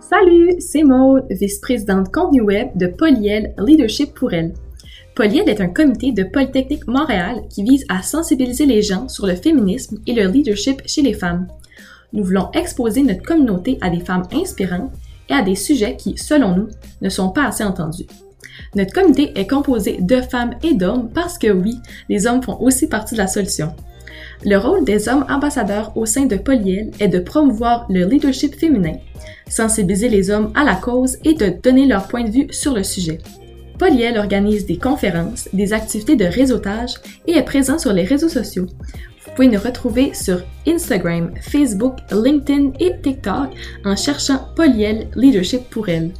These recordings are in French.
Salut, c'est Maude, vice-présidente contenu web de Polyel Leadership pour elle. Polyel est un comité de Polytechnique Montréal qui vise à sensibiliser les gens sur le féminisme et le leadership chez les femmes. Nous voulons exposer notre communauté à des femmes inspirantes et à des sujets qui, selon nous, ne sont pas assez entendus. Notre comité est composé de femmes et d'hommes parce que oui, les hommes font aussi partie de la solution. Le rôle des hommes ambassadeurs au sein de Polyel est de promouvoir le leadership féminin, sensibiliser les hommes à la cause et de donner leur point de vue sur le sujet. Polyel organise des conférences, des activités de réseautage et est présent sur les réseaux sociaux. Vous pouvez nous retrouver sur Instagram, Facebook, LinkedIn et TikTok en cherchant Polyel Leadership pour elle.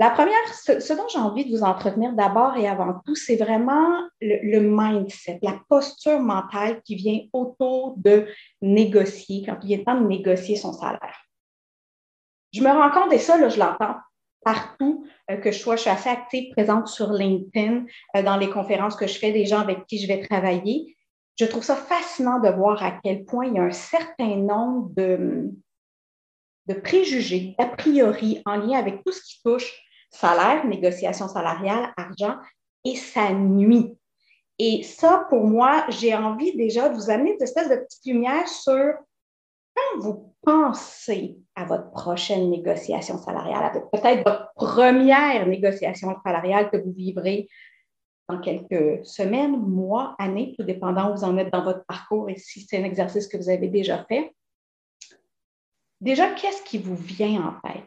La première, ce, dont j'ai envie de vous entretenir d'abord et avant tout, c'est vraiment le, mindset, la posture mentale qui vient autour de négocier, quand il vient temps de négocier son salaire. Je me rends compte, et ça, je l'entends partout, euh, que je sois, je suis assez active, présente sur LinkedIn, euh, dans les conférences que je fais des gens avec qui je vais travailler. Je trouve ça fascinant de voir à quel point il y a un certain nombre de, de préjugés, d'a priori, en lien avec tout ce qui touche salaire, négociation salariale, argent, et ça nuit. Et ça, pour moi, j'ai envie déjà de vous amener une espèce de petite lumière sur quand vous pensez à votre prochaine négociation salariale, peut-être votre première négociation salariale que vous vivrez dans quelques semaines, mois, années, tout dépendant où vous en êtes dans votre parcours et si c'est un exercice que vous avez déjà fait. Déjà, qu'est-ce qui vous vient en tête?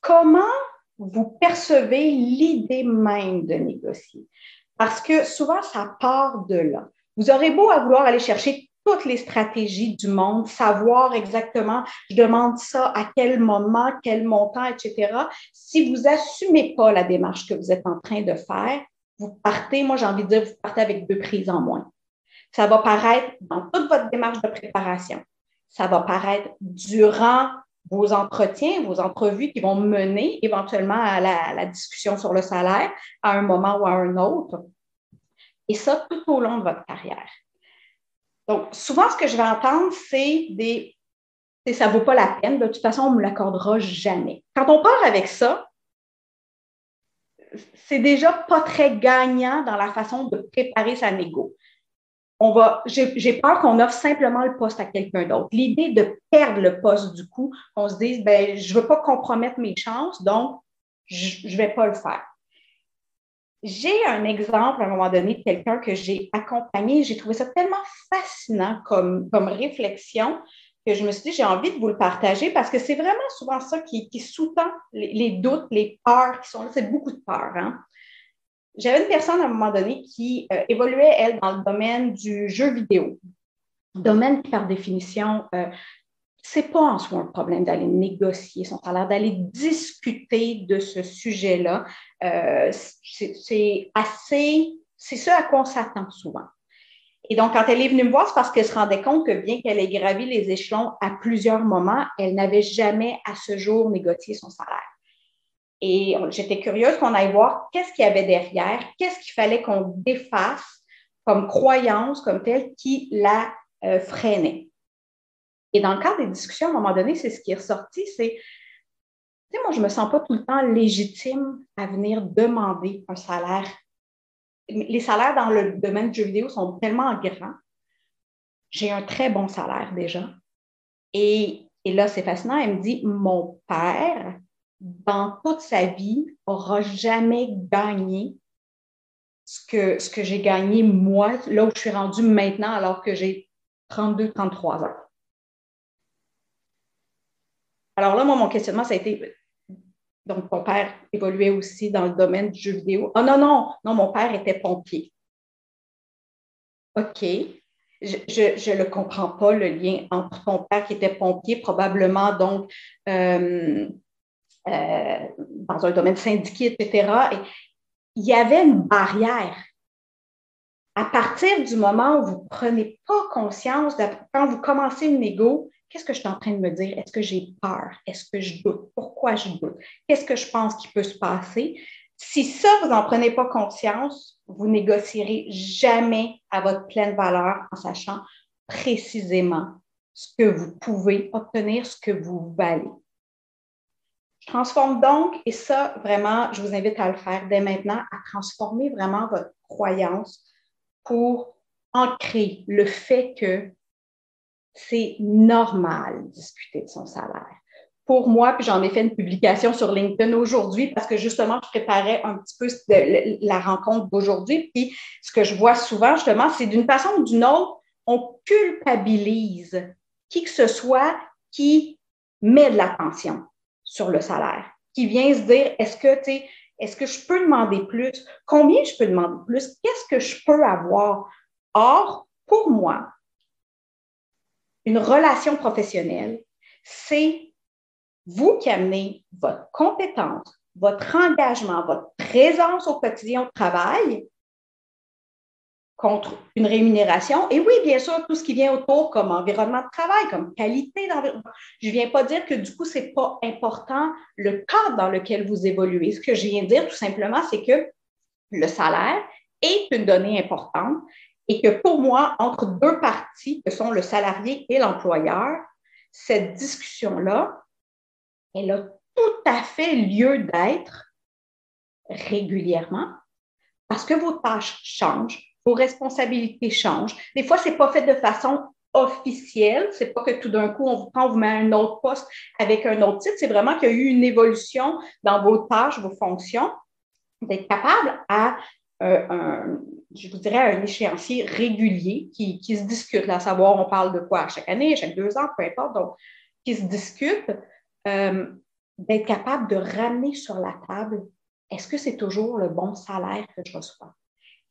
Comment vous percevez l'idée même de négocier. Parce que souvent, ça part de là. Vous aurez beau à vouloir aller chercher toutes les stratégies du monde, savoir exactement, je demande ça à quel moment, quel montant, etc. Si vous n'assumez pas la démarche que vous êtes en train de faire, vous partez, moi j'ai envie de dire, vous partez avec deux prises en moins. Ça va paraître dans toute votre démarche de préparation. Ça va paraître durant vos entretiens, vos entrevues qui vont mener éventuellement à la, discussion sur le salaire à un moment ou à un autre. Et ça, tout au long de votre carrière. Donc, souvent, ce que je vais entendre, c'est des ça ne vaut pas la peine, de toute façon, on ne me l'accordera jamais. Quand on part avec ça, c'est déjà pas très gagnant dans la façon de préparer sa négo on va, j'ai peur qu'on offre simplement le poste à quelqu'un d'autre. L'idée de perdre le poste du coup, on se dise, ben, je veux pas compromettre mes chances, donc je vais pas le faire. J'ai un exemple à un moment donné de quelqu'un que j'ai accompagné. J'ai trouvé ça tellement fascinant comme, comme réflexion que je me suis dit, j'ai envie de vous le partager parce que c'est vraiment souvent ça qui, sous-tend les, les, doutes, les peurs qui sont là. C'est beaucoup de peurs. Hein? J'avais une personne à un moment donné qui euh, évoluait, elle, dans le domaine du jeu vidéo. Domaine qui, par définition, euh, c'est pas en soi un problème d'aller négocier son salaire, d'aller discuter de ce sujet-là. Euh, c'est assez, c'est ce à quoi on s'attend souvent. Et donc, quand elle est venue me voir, c'est parce qu'elle se rendait compte que bien qu'elle ait gravi les échelons à plusieurs moments, elle n'avait jamais à ce jour négocié son salaire. Et j'étais curieuse qu'on aille voir qu'est-ce qu'il y avait derrière, qu'est-ce qu'il fallait qu'on défasse comme croyance, comme telle, qui la euh, freinait. Et dans le cadre des discussions, à un moment donné, c'est ce qui est ressorti, c'est, tu sais, moi, je ne me sens pas tout le temps légitime à venir demander un salaire. Les salaires dans le domaine du jeu vidéo sont tellement grands. J'ai un très bon salaire déjà. Et, et là, c'est fascinant. Elle me dit, mon père dans toute sa vie, aura jamais gagné ce que, j'ai gagné moi, là où je suis rendue maintenant, alors que j'ai 32, 33 ans. Alors là, moi, mon questionnement, ça a été. Donc, mon père évoluait aussi dans le domaine du jeu vidéo. Oh non, non, non, mon père était pompier. OK. Je ne le comprends pas, le lien entre ton père qui était pompier, probablement donc euh, euh, dans un domaine syndiqué, etc. Et il y avait une barrière. À partir du moment où vous ne prenez pas conscience, quand vous commencez une négo, qu'est-ce que je suis en train de me dire? Est-ce que j'ai peur? Est-ce que je doute? Pourquoi je doute? Qu'est-ce que je pense qui peut se passer? Si ça, vous n'en prenez pas conscience, vous négocierez jamais à votre pleine valeur en sachant précisément ce que vous pouvez obtenir, ce que vous valez. Transforme donc, et ça, vraiment, je vous invite à le faire dès maintenant, à transformer vraiment votre croyance pour ancrer le fait que c'est normal de discuter de son salaire. Pour moi, puis j'en ai fait une publication sur LinkedIn aujourd'hui parce que justement, je préparais un petit peu la rencontre d'aujourd'hui. Puis ce que je vois souvent, justement, c'est d'une façon ou d'une autre, on culpabilise qui que ce soit qui met de l'attention sur le salaire, qui vient se dire est-ce que tu est-ce que je peux demander plus? Combien je peux demander plus? Qu'est-ce que je peux avoir? Or, pour moi, une relation professionnelle, c'est vous qui amenez votre compétence, votre engagement, votre présence au quotidien au travail contre une rémunération. Et oui, bien sûr, tout ce qui vient autour comme environnement de travail, comme qualité d'environnement. Je ne viens pas dire que du coup, ce n'est pas important le cadre dans lequel vous évoluez. Ce que je viens de dire tout simplement, c'est que le salaire est une donnée importante et que pour moi, entre deux parties, que sont le salarié et l'employeur, cette discussion-là, elle a tout à fait lieu d'être régulièrement parce que vos tâches changent, vos responsabilités changent. Des fois, ce n'est pas fait de façon officielle. C'est pas que tout d'un coup, on vous prend, on vous met un autre poste avec un autre titre. C'est vraiment qu'il y a eu une évolution dans vos tâches, vos fonctions, d'être capable à euh, un, je vous dirais, un échéancier régulier qui, se discute, à savoir, on parle de quoi chaque année, chaque deux ans, peu importe, donc qui se discute, euh, d'être capable de ramener sur la table, est-ce que c'est toujours le bon salaire que je reçois?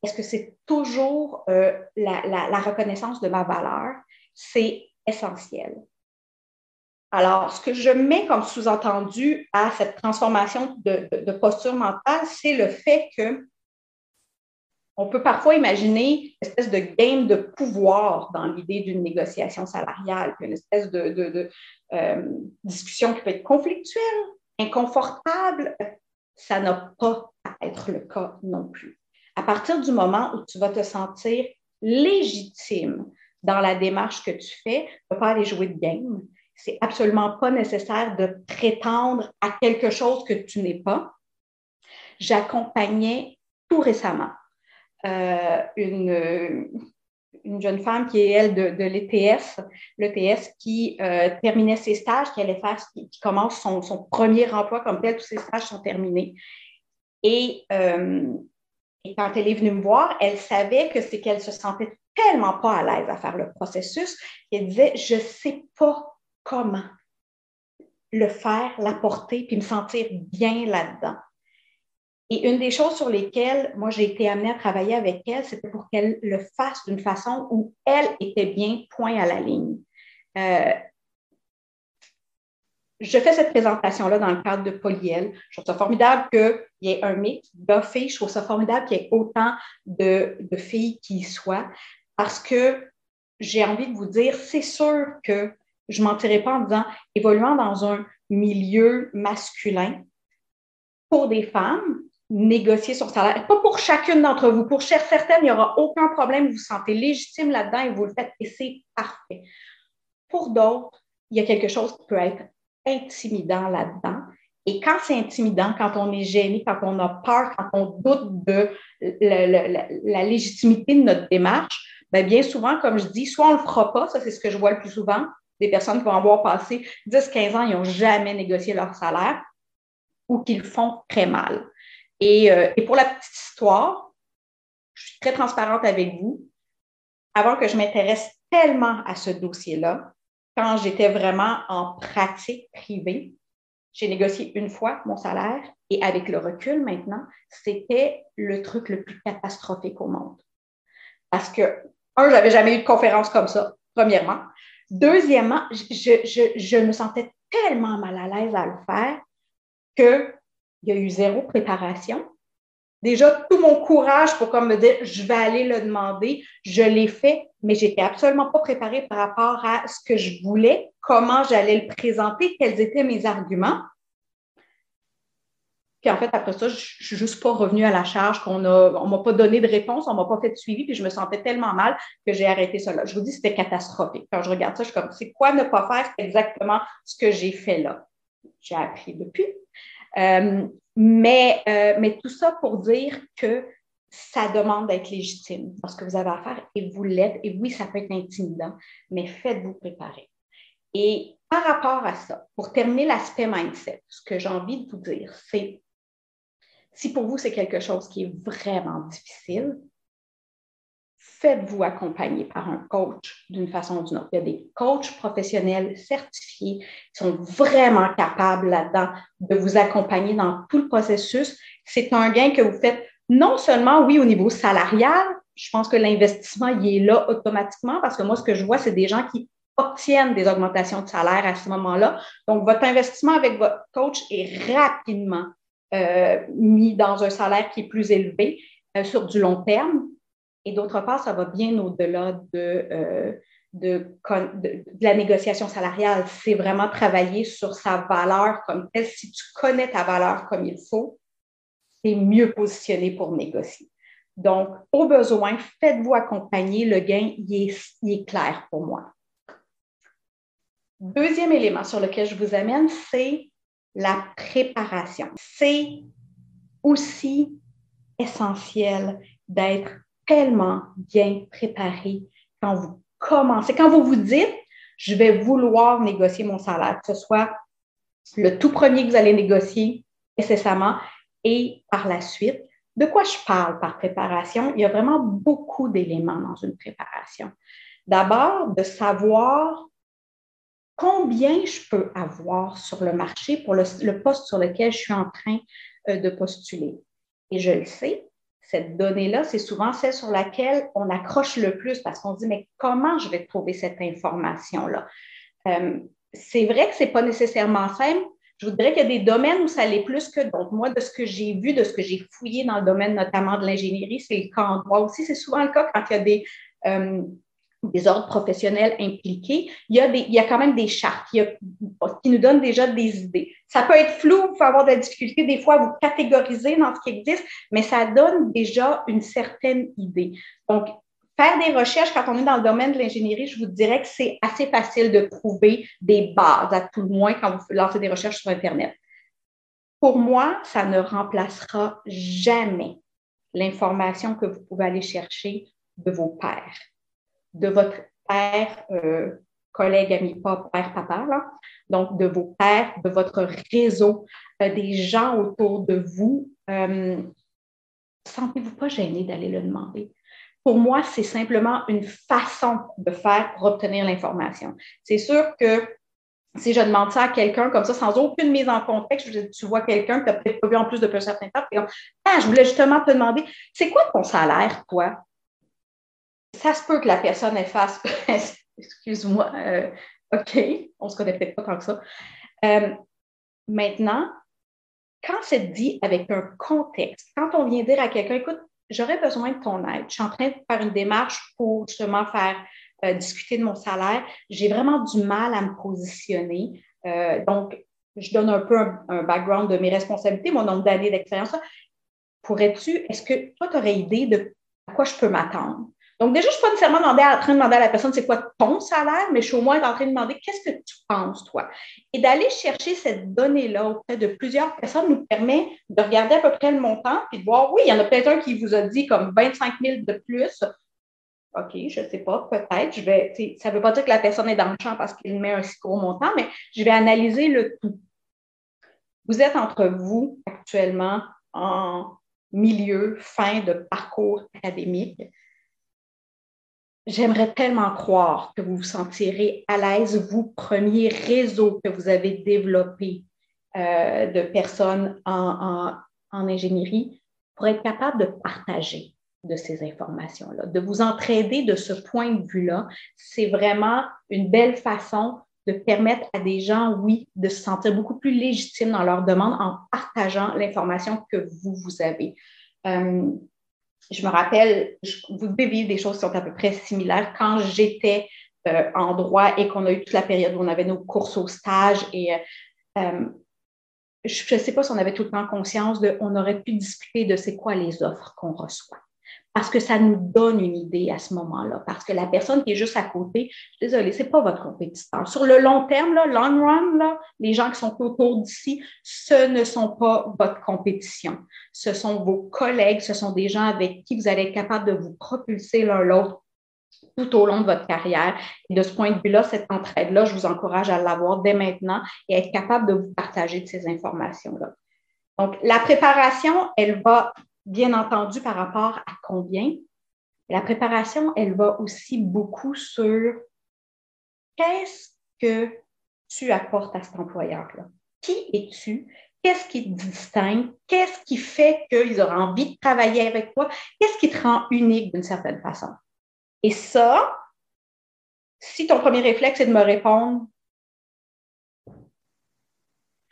Est-ce que c'est toujours euh, la, reconnaissance de ma valeur? C'est essentiel. Alors, ce que je mets comme sous-entendu à cette transformation de, posture mentale, c'est le fait que on peut parfois imaginer une espèce de game de pouvoir dans l'idée d'une négociation salariale, une espèce de, euh, discussion qui peut être conflictuelle, inconfortable. Ça n'a pas à être le cas non plus à partir du moment où tu vas te sentir légitime dans la démarche que tu fais, tu ne pas aller jouer de game. C'est absolument pas nécessaire de prétendre à quelque chose que tu n'es pas. J'accompagnais tout récemment euh, une, une jeune femme qui est, elle, de, l'ETS, l'ETS qui euh, terminait ses stages, qui allait faire, qui, commence son, premier emploi comme tel, tous ses stages sont terminés. Et euh, quand elle est venue me voir, elle savait que c'est qu'elle se sentait tellement pas à l'aise à faire le processus qu'elle disait Je ne sais pas comment le faire, l'apporter, puis me sentir bien là-dedans. Et une des choses sur lesquelles moi j'ai été amenée à travailler avec elle, c'était pour qu'elle le fasse d'une façon où elle était bien point à la ligne. Euh, je fais cette présentation-là dans le cadre de Polyel. Je trouve ça formidable qu'il y ait un mix de filles. Je trouve ça formidable qu'il y ait autant de, filles qui y soient parce que j'ai envie de vous dire, c'est sûr que je ne mentirai pas en disant, évoluant dans un milieu masculin, pour des femmes, négocier son salaire, pas pour chacune d'entre vous, pour certaines, il n'y aura aucun problème, vous vous sentez légitime là-dedans et vous le faites et c'est parfait. Pour d'autres, il y a quelque chose qui peut être intimidant là-dedans. Et quand c'est intimidant, quand on est gêné, quand on a peur, quand on doute de la, légitimité de notre démarche, bien, bien souvent, comme je dis, soit on ne le fera pas, ça c'est ce que je vois le plus souvent, des personnes qui vont avoir passé 10-15 ans, ils n'ont jamais négocié leur salaire ou qu'ils font très mal. Et, euh, et, pour la petite histoire, je suis très transparente avec vous. Avant que je m'intéresse tellement à ce dossier-là, quand j'étais vraiment en pratique privée, j'ai négocié une fois mon salaire et avec le recul maintenant, c'était le truc le plus catastrophique au monde. Parce que, un, j'avais jamais eu de conférence comme ça, premièrement. Deuxièmement, je, me sentais tellement mal à l'aise à le faire qu'il y a eu zéro préparation. Déjà, tout mon courage pour comme me dire, je vais aller le demander, je l'ai fait, mais j'étais absolument pas préparée par rapport à ce que je voulais, comment j'allais le présenter, quels étaient mes arguments. Puis en fait, après ça, je suis juste pas revenue à la charge qu'on a, on m'a pas donné de réponse, on m'a pas fait de suivi, puis je me sentais tellement mal que j'ai arrêté cela. Je vous dis, c'était catastrophique. Quand je regarde ça, je suis comme, c'est quoi ne pas faire exactement ce que j'ai fait là? J'ai appris depuis. Euh, mais, euh, mais tout ça pour dire que ça demande d'être légitime parce que vous avez à faire et vous l'êtes. Et oui, ça peut être intimidant, mais faites-vous préparer. Et par rapport à ça, pour terminer l'aspect mindset, ce que j'ai envie de vous dire, c'est si pour vous c'est quelque chose qui est vraiment difficile, faites-vous accompagner par un coach d'une façon ou d'une autre. Il y a des coachs professionnels certifiés qui sont vraiment capables là-dedans de vous accompagner dans tout le processus. C'est un gain que vous faites non seulement, oui, au niveau salarial, je pense que l'investissement, il est là automatiquement parce que moi, ce que je vois, c'est des gens qui obtiennent des augmentations de salaire à ce moment-là. Donc, votre investissement avec votre coach est rapidement euh, mis dans un salaire qui est plus élevé euh, sur du long terme. Et d'autre part, ça va bien au-delà de, euh, de, de, la négociation salariale. C'est vraiment travailler sur sa valeur comme telle. Si tu connais ta valeur comme il faut, c'est mieux positionné pour négocier. Donc, au besoin, faites-vous accompagner. Le gain, il est, clair pour moi. Deuxième élément sur lequel je vous amène, c'est la préparation. C'est aussi essentiel d'être tellement bien préparé quand vous commencez, quand vous vous dites, je vais vouloir négocier mon salaire, que ce soit le tout premier que vous allez négocier nécessairement, et par la suite. De quoi je parle par préparation? Il y a vraiment beaucoup d'éléments dans une préparation. D'abord, de savoir combien je peux avoir sur le marché pour le, poste sur lequel je suis en train euh, de postuler. Et je le sais, cette donnée-là, c'est souvent celle sur laquelle on accroche le plus parce qu'on dit, mais comment je vais trouver cette information-là? Euh, c'est vrai que ce n'est pas nécessairement simple, je voudrais qu'il y a des domaines où ça l'est plus que d'autres. Moi, de ce que j'ai vu, de ce que j'ai fouillé dans le domaine notamment de l'ingénierie, c'est le cas en droit aussi. C'est souvent le cas quand il y a des, euh, des ordres professionnels impliqués. Il y, a des, il y a quand même des chartes qui nous donnent déjà des idées. Ça peut être flou, vous pouvez avoir de la difficulté des fois à vous catégoriser dans ce qui existe, mais ça donne déjà une certaine idée. Donc, Faire des recherches quand on est dans le domaine de l'ingénierie, je vous dirais que c'est assez facile de trouver des bases, à tout le moins quand vous lancez des recherches sur Internet. Pour moi, ça ne remplacera jamais l'information que vous pouvez aller chercher de vos pères, de votre père, euh, collègue, ami, pas père, papa, donc de vos pères, de votre réseau, euh, des gens autour de vous. Euh, sentez-vous pas gêné d'aller le demander? Pour moi, c'est simplement une façon de faire pour obtenir l'information. C'est sûr que si je demande ça à quelqu'un comme ça, sans aucune mise en contexte, tu vois quelqu'un que tu n'as peut-être pas vu en plus depuis un certain temps, ah, je voulais justement te demander, c'est quoi ton salaire, toi? Ça se peut que la personne elle fasse, excuse-moi, euh, OK, on se connaît peut-être pas tant que ça. Euh, maintenant, quand c'est dit avec un contexte, quand on vient dire à quelqu'un, écoute, j'aurais besoin de ton aide. Je suis en train de faire une démarche pour justement faire euh, discuter de mon salaire. J'ai vraiment du mal à me positionner. Donc, je donne un peu un, background de mes responsabilités, mon nombre d'années d'expérience. Pourrais-tu, est-ce que toi, tu aurais idée de à quoi je peux m'attendre? Donc, déjà, je ne suis pas nécessairement en train de demander à la personne c'est quoi ton salaire, mais je suis au moins en train de demander qu'est-ce que tu penses, toi. Et d'aller chercher cette donnée-là auprès de plusieurs personnes nous permet de regarder à peu près le montant puis de voir, oui, il y en a peut-être un qui vous a dit comme 25 000 de plus. OK, je ne sais pas, peut-être. Je vais, ça ne veut pas dire que la personne est dans le champ parce qu'il met un si gros montant, mais je vais analyser le tout. Vous êtes entre vous actuellement en milieu, fin de parcours académique J'aimerais tellement croire que vous vous sentirez à l'aise, vous, premier réseau que vous avez développé euh, de personnes en, ingénierie, pour être capable de partager de ces informations-là, de vous entraider de ce point de vue-là. C'est vraiment une belle façon de permettre à des gens, oui, de se sentir beaucoup plus légitimes dans leur demande en partageant l'information que vous, vous avez. Euh, je me rappelle, vous devez vivre des choses qui sont à peu près similaires. Quand j'étais euh, en droit et qu'on a eu toute la période où on avait nos courses au stage et euh, euh, je ne sais pas si on avait tout le temps conscience de, on aurait pu discuter de c'est quoi les offres qu'on reçoit. Parce que ça nous donne une idée à ce moment-là. Parce que la personne qui est juste à côté, je suis désolée, ce n'est pas votre compétiteur. Sur le long terme, là, long run, là, les gens qui sont autour d'ici, ce ne sont pas votre compétition. Ce sont vos collègues, ce sont des gens avec qui vous allez être capable de vous propulser l'un l'autre tout au long de votre carrière. Et de ce point de vue-là, cette entraide-là, je vous encourage à l'avoir dès maintenant et être capable de vous partager de ces informations-là. Donc, la préparation, elle va bien entendu par rapport à combien. La préparation, elle va aussi beaucoup sur qu'est-ce que tu apportes à cet employeur-là. Qui es-tu? Qu'est-ce qui te distingue? Qu'est-ce qui fait qu'ils auront envie de travailler avec toi? Qu'est-ce qui te rend unique d'une certaine façon? Et ça, si ton premier réflexe est de me répondre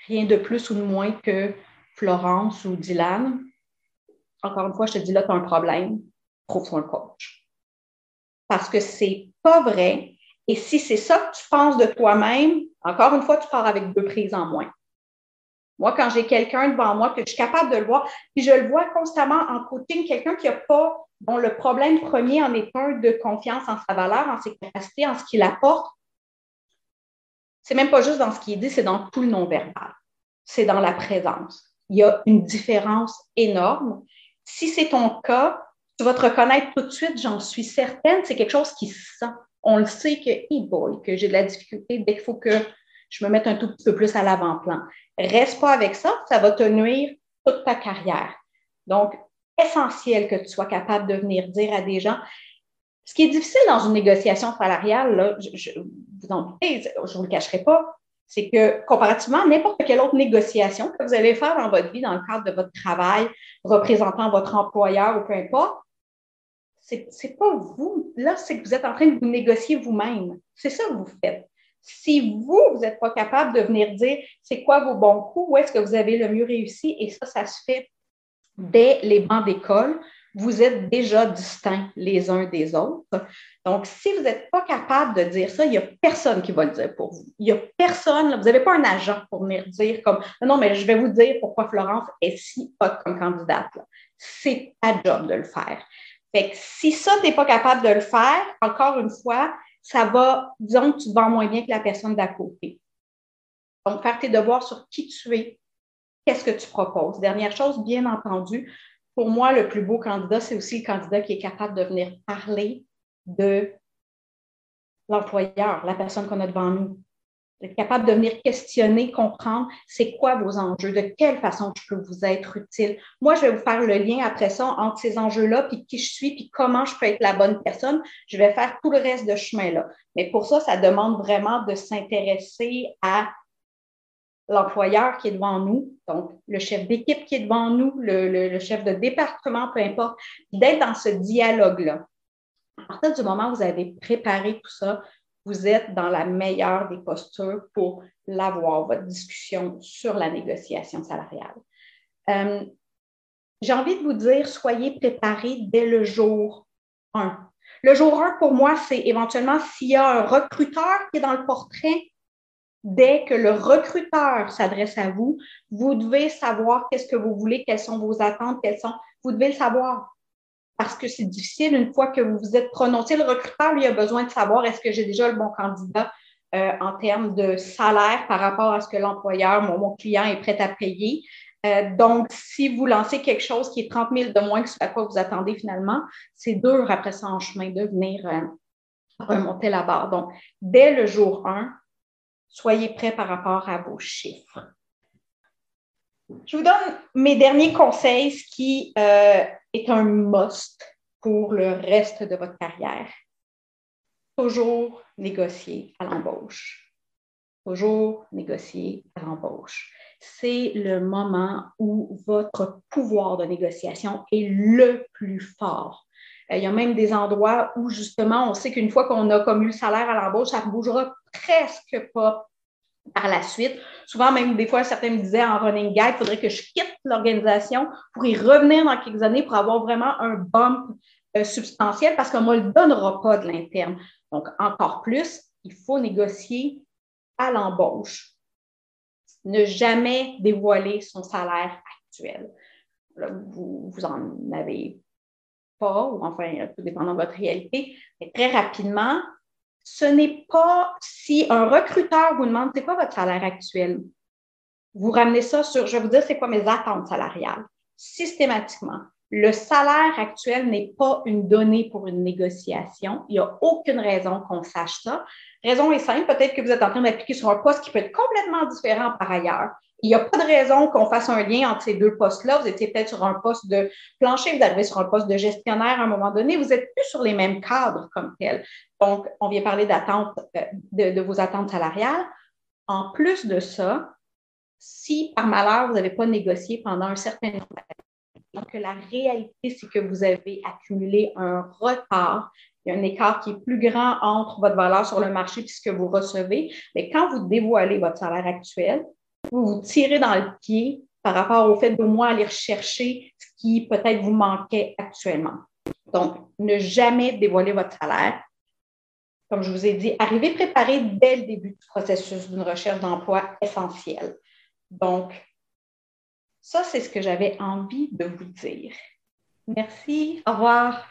rien de plus ou de moins que Florence ou Dylan, encore une fois, je te dis là, tu as un problème, trouve-toi un coach. Parce que c'est pas vrai. Et si c'est ça que tu penses de toi-même, encore une fois, tu pars avec deux prises en moins. Moi, quand j'ai quelqu'un devant moi, que je suis capable de le voir, puis je le vois constamment en coaching, quelqu'un qui n'a pas, dont le problème premier en est un de confiance en sa valeur, en ses capacités, en ce qu'il apporte, c'est même pas juste dans ce qu'il dit, c'est dans tout le non-verbal. C'est dans la présence. Il y a une différence énorme. Si c'est ton cas, tu vas te reconnaître tout de suite, j'en suis certaine, c'est quelque chose qui se sent. On le sait que, hey boy, que j'ai de la difficulté dès qu'il faut que je me mette un tout petit peu plus à l'avant-plan. Reste pas avec ça, ça va te nuire toute ta carrière. Donc, essentiel que tu sois capable de venir dire à des gens. Ce qui est difficile dans une négociation salariale, là, je, vous en doutez, je ne vous le cacherai pas, c'est que comparativement à n'importe quelle autre négociation que vous allez faire dans votre vie, dans le cadre de votre travail, représentant votre employeur ou peu importe, c'est, c'est pas vous. Là, c'est que vous êtes en train de vous négocier vous-même. C'est ça que vous faites. Si vous, vous n'êtes pas capable de venir dire c'est quoi vos bons coups, où est-ce que vous avez le mieux réussi, et ça, ça se fait dès les bancs d'école, vous êtes déjà distincts les uns des autres. Donc, si vous n'êtes pas capable de dire ça, il n'y a personne qui va le dire pour vous. Il n'y a personne, vous n'avez pas un agent pour venir dire comme non, mais je vais vous dire pourquoi Florence est si hot comme candidate. C'est ta job de le faire. Fait que si ça, tu n'es pas capable de le faire, encore une fois, ça va, disons que tu vends moins bien que la personne d'à côté. Donc, faire tes devoirs sur qui tu es, qu'est-ce que tu proposes. Dernière chose, bien entendu, pour moi, le plus beau candidat, c'est aussi le candidat qui est capable de venir parler de l'employeur, la personne qu'on a devant nous. Être capable de venir questionner, comprendre c'est quoi vos enjeux, de quelle façon je peux vous être utile. Moi, je vais vous faire le lien après ça entre ces enjeux-là, puis qui je suis, puis comment je peux être la bonne personne. Je vais faire tout le reste de chemin-là. Mais pour ça, ça demande vraiment de s'intéresser à l'employeur qui est devant nous, donc le chef d'équipe qui est devant nous, le, chef de département, peu importe, d'être dans ce dialogue-là. À partir du moment où vous avez préparé tout ça, vous êtes dans la meilleure des postures pour l'avoir, votre discussion sur la négociation salariale. Euh, j'ai envie de vous dire, soyez préparés dès le jour 1. Le jour 1, pour moi, c'est éventuellement s'il y a un recruteur qui est dans le portrait, dès que le recruteur s'adresse à vous, vous devez savoir qu'est-ce que vous voulez, quelles sont vos attentes, quelles sont. Vous devez le savoir parce que c'est difficile une fois que vous vous êtes prononcé. Le recruteur, lui, a besoin de savoir est-ce que j'ai déjà le bon candidat euh, en termes de salaire par rapport à ce que l'employeur, mon, client est prêt à payer. Euh, donc, si vous lancez quelque chose qui est 30 000 de moins que ce à quoi vous attendez finalement, c'est dur après ça en chemin de venir euh, remonter la barre. Donc, dès le jour 1, soyez prêts par rapport à vos chiffres. Je vous donne mes derniers conseils, ce qui euh, est un must pour le reste de votre carrière. Toujours négocier à l'embauche. Toujours négocier à l'embauche. C'est le moment où votre pouvoir de négociation est le plus fort. Euh, il y a même des endroits où, justement, on sait qu'une fois qu'on a comme eu le salaire à l'embauche, ça ne bougera presque pas par la suite. Souvent, même des fois, certains me disaient en running guide, il faudrait que je quitte l'organisation pour y revenir dans quelques années pour avoir vraiment un bump euh, substantiel parce qu'on ne me le donnera pas de l'interne. Donc, encore plus, il faut négocier à l'embauche. Ne jamais dévoiler son salaire actuel. vous, vous en avez pas, ou enfin, tout dépendant de votre réalité, mais très rapidement, ce n'est pas si un recruteur vous demande c'est quoi votre salaire actuel, vous ramenez ça sur, je vais vous dire c'est quoi mes attentes salariales. Systématiquement, le salaire actuel n'est pas une donnée pour une négociation. Il n'y a aucune raison qu'on sache ça. Raison est simple, peut-être que vous êtes en train d'appliquer sur un poste qui peut être complètement différent par ailleurs. Il n'y a pas de raison qu'on fasse un lien entre ces deux postes-là. Vous étiez peut-être sur un poste de plancher, vous arrivez sur un poste de gestionnaire à un moment donné. Vous n'êtes plus sur les mêmes cadres comme tels. Donc, on vient parler d'attente, euh, de, vos attentes salariales. En plus de ça, si par malheur, vous n'avez pas négocié pendant un certain temps, donc la réalité, c'est que vous avez accumulé un retard. Il y a un écart qui est plus grand entre votre valeur sur le marché et ce que vous recevez. Mais quand vous dévoilez votre salaire actuel, vous vous tirez dans le pied par rapport au fait de moins aller rechercher ce qui peut-être vous manquait actuellement. Donc, ne jamais dévoiler votre salaire. Comme je vous ai dit, arrivez préparé dès le début du processus d'une recherche d'emploi essentielle. Donc, ça, c'est ce que j'avais envie de vous dire. Merci. Au revoir.